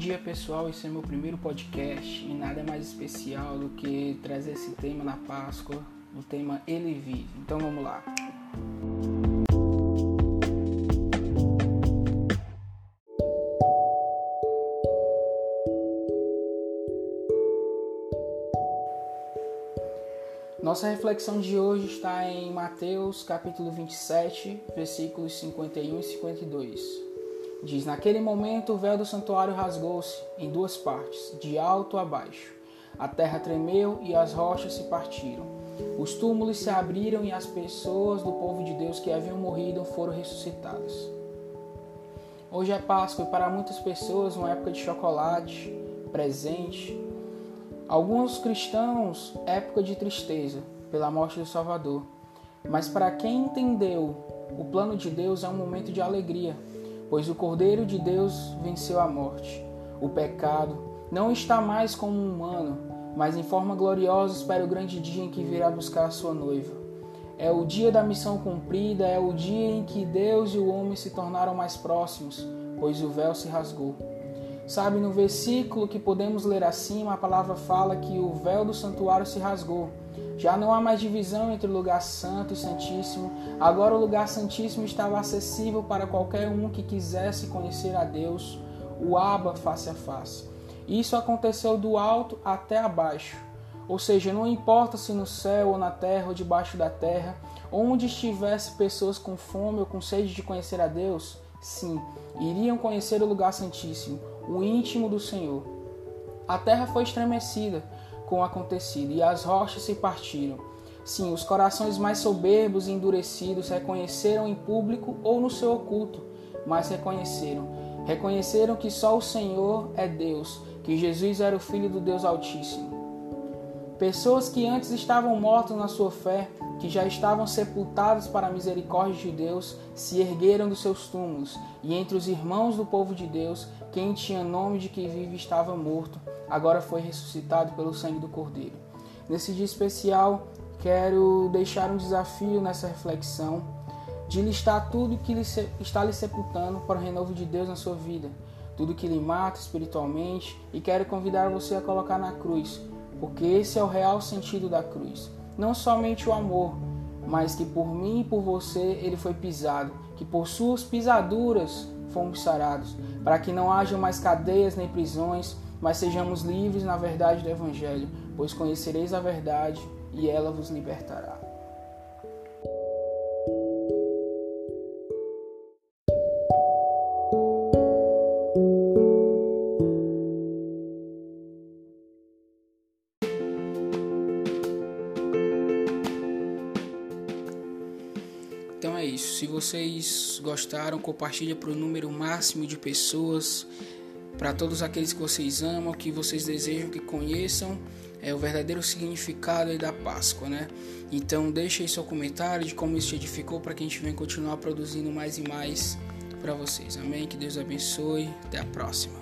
dia pessoal, esse é meu primeiro podcast e nada é mais especial do que trazer esse tema na Páscoa, o tema Ele Vive. Então vamos lá. Nossa reflexão de hoje está em Mateus capítulo 27, versículos 51 e 52. Diz: Naquele momento o véu do santuário rasgou-se em duas partes, de alto a baixo. A terra tremeu e as rochas se partiram. Os túmulos se abriram e as pessoas do povo de Deus que haviam morrido foram ressuscitadas. Hoje é Páscoa e para muitas pessoas uma época de chocolate, presente. Alguns cristãos, época de tristeza pela morte do Salvador. Mas para quem entendeu o plano de Deus é um momento de alegria, pois o Cordeiro de Deus venceu a morte. O pecado não está mais como um humano, mas em forma gloriosa espera o grande dia em que virá buscar a sua noiva. É o dia da missão cumprida, é o dia em que Deus e o homem se tornaram mais próximos, pois o véu se rasgou. Sabe, no versículo que podemos ler acima, a palavra fala que o véu do santuário se rasgou. Já não há mais divisão entre o lugar santo e santíssimo. Agora o lugar santíssimo estava acessível para qualquer um que quisesse conhecer a Deus, o Abba face a face. Isso aconteceu do alto até abaixo. Ou seja, não importa se no céu ou na terra ou debaixo da terra, onde estivesse pessoas com fome ou com sede de conhecer a Deus, sim, iriam conhecer o lugar santíssimo, o íntimo do Senhor. A terra foi estremecida com o acontecido, e as rochas se partiram. Sim, os corações mais soberbos e endurecidos reconheceram em público ou no seu oculto, mas reconheceram. Reconheceram que só o Senhor é Deus, que Jesus era o Filho do Deus Altíssimo. Pessoas que antes estavam mortas na sua fé, que já estavam sepultadas para a misericórdia de Deus, se ergueram dos seus túmulos, e entre os irmãos do povo de Deus, quem tinha nome de que vive estava morto, agora foi ressuscitado pelo sangue do Cordeiro. Nesse dia especial, quero deixar um desafio nessa reflexão de listar tudo que está lhe sepultando para o renovo de Deus na sua vida, tudo que lhe mata espiritualmente, e quero convidar você a colocar na cruz, porque esse é o real sentido da cruz. Não somente o amor, mas que por mim e por você ele foi pisado, que por suas pisaduras fomos sarados, para que não haja mais cadeias nem prisões, mas sejamos livres na verdade do Evangelho, pois conhecereis a verdade e ela vos libertará. Então é isso. Se vocês gostaram, compartilha para o número máximo de pessoas para todos aqueles que vocês amam, que vocês desejam que conheçam é o verdadeiro significado da Páscoa, né? Então deixe aí seu comentário de como isso te edificou para que a gente venha continuar produzindo mais e mais para vocês. Amém? Que Deus abençoe. Até a próxima.